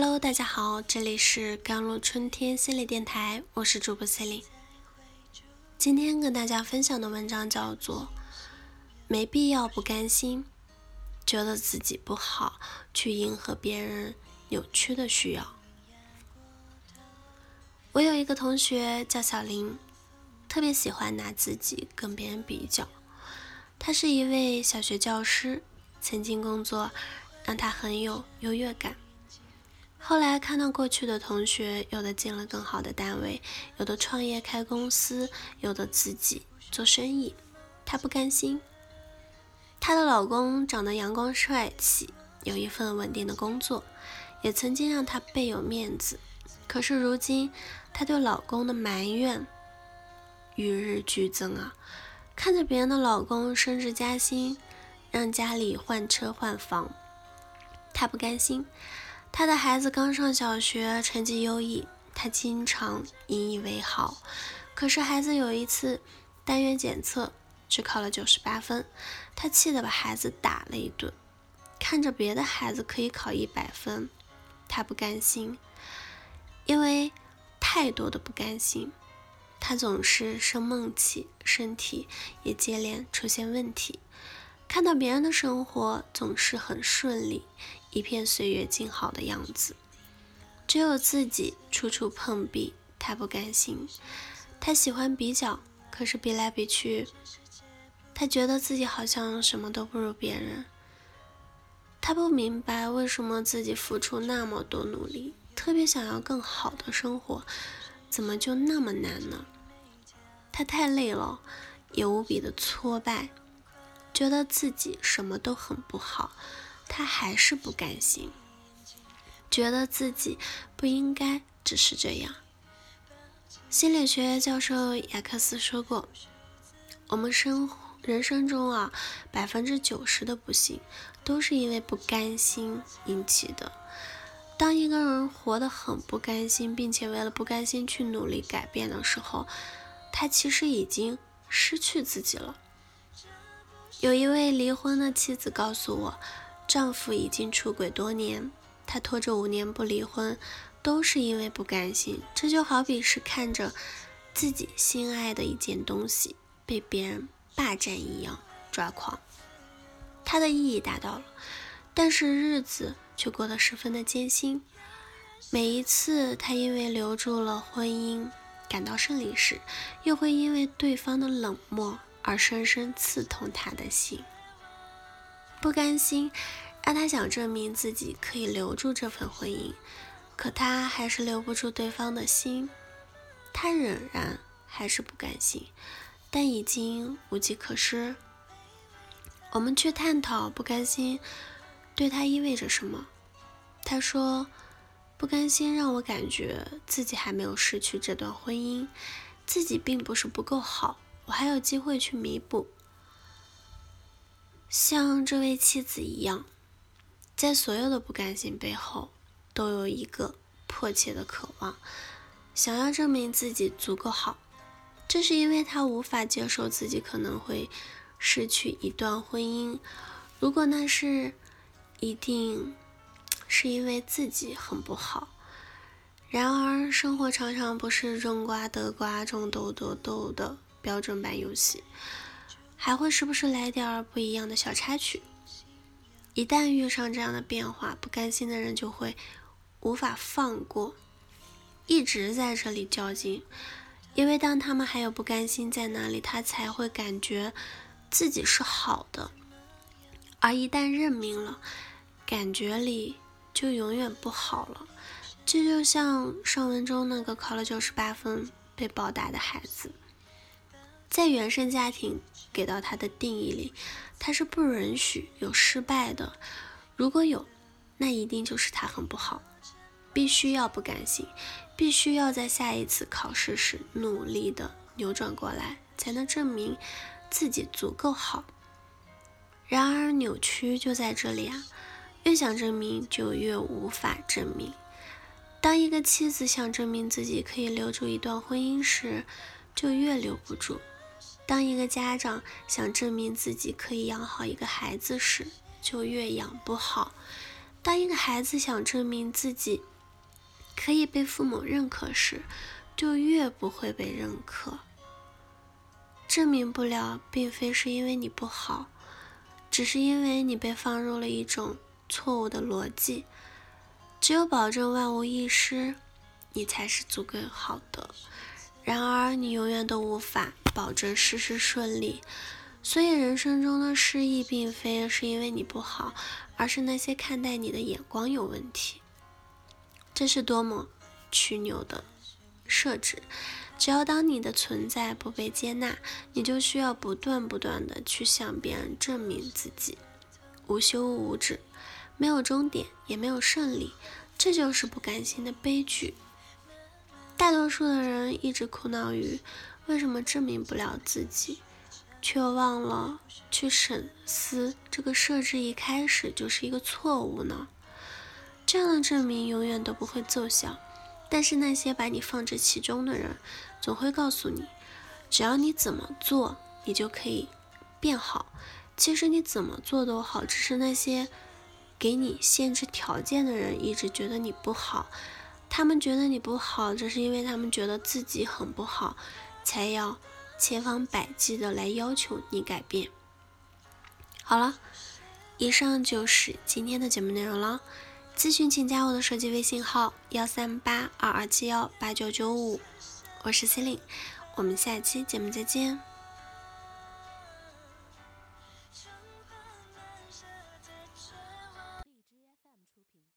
Hello，大家好，这里是甘露春天心理电台，我是主播 c e l i n e 今天跟大家分享的文章叫做《没必要不甘心，觉得自己不好，去迎合别人扭曲的需要》。我有一个同学叫小林，特别喜欢拿自己跟别人比较。他是一位小学教师，曾经工作让他很有优越感。后来看到过去的同学，有的进了更好的单位，有的创业开公司，有的自己做生意，她不甘心。她的老公长得阳光帅气，有一份稳定的工作，也曾经让她倍有面子。可是如今，她对老公的埋怨与日俱增啊！看着别人的老公升职加薪，让家里换车换房，她不甘心。他的孩子刚上小学，成绩优异，他经常引以为豪。可是孩子有一次单元检测只考了九十八分，他气得把孩子打了一顿。看着别的孩子可以考一百分，他不甘心，因为太多的不甘心，他总是生闷气，身体也接连出现问题。看到别人的生活总是很顺利，一片岁月静好的样子，只有自己处处碰壁，他不甘心。他喜欢比较，可是比来比去，他觉得自己好像什么都不如别人。他不明白为什么自己付出那么多努力，特别想要更好的生活，怎么就那么难呢？他太累了，也无比的挫败。觉得自己什么都很不好，他还是不甘心，觉得自己不应该只是这样。心理学教授雅克斯说过：“我们生人生中啊，百分之九十的不幸都是因为不甘心引起的。当一个人活得很不甘心，并且为了不甘心去努力改变的时候，他其实已经失去自己了。”有一位离婚的妻子告诉我，丈夫已经出轨多年，她拖着五年不离婚，都是因为不甘心。这就好比是看着自己心爱的一件东西被别人霸占一样抓狂。她的意义达到了，但是日子却过得十分的艰辛。每一次她因为留住了婚姻感到胜利时，又会因为对方的冷漠。而深深刺痛他的心，不甘心，让他想证明自己可以留住这份婚姻，可他还是留不住对方的心，他仍然还是不甘心，但已经无计可施。我们去探讨不甘心对他意味着什么。他说：“不甘心让我感觉自己还没有失去这段婚姻，自己并不是不够好。”我还有机会去弥补，像这位妻子一样，在所有的不甘心背后，都有一个迫切的渴望，想要证明自己足够好。这是因为他无法接受自己可能会失去一段婚姻，如果那是一定是因为自己很不好。然而，生活常常不是种瓜得瓜，种豆得豆的。标准版游戏还会时不时来点儿不一样的小插曲。一旦遇上这样的变化，不甘心的人就会无法放过，一直在这里较劲。因为当他们还有不甘心在那里，他才会感觉自己是好的。而一旦认命了，感觉里就永远不好了。这就像上文中那个考了九十八分被暴打的孩子。在原生家庭给到他的定义里，他是不允许有失败的。如果有，那一定就是他很不好，必须要不甘心，必须要在下一次考试时努力的扭转过来，才能证明自己足够好。然而扭曲就在这里啊，越想证明就越无法证明。当一个妻子想证明自己可以留住一段婚姻时，就越留不住。当一个家长想证明自己可以养好一个孩子时，就越养不好。当一个孩子想证明自己可以被父母认可时，就越不会被认可。证明不了，并非是因为你不好，只是因为你被放入了一种错误的逻辑。只有保证万无一失，你才是足够好的。然而，你永远都无法保证事事顺利。所以，人生中的失意，并非是因为你不好，而是那些看待你的眼光有问题。这是多么曲扭的设置！只要当你的存在不被接纳，你就需要不断不断的去向别人证明自己，无休无止，没有终点，也没有胜利，这就是不甘心的悲剧。大多数的人一直苦恼于为什么证明不了自己，却忘了去审思这个设置一开始就是一个错误呢？这样的证明永远都不会奏效。但是那些把你放置其中的人，总会告诉你，只要你怎么做，你就可以变好。其实你怎么做都好，只是那些给你限制条件的人一直觉得你不好。他们觉得你不好，只是因为他们觉得自己很不好，才要千方百计的来要求你改变。好了，以上就是今天的节目内容了。咨询请加我的手机微信号幺三八二二七幺八九九五，我是 C 琳，我们下期节目再见。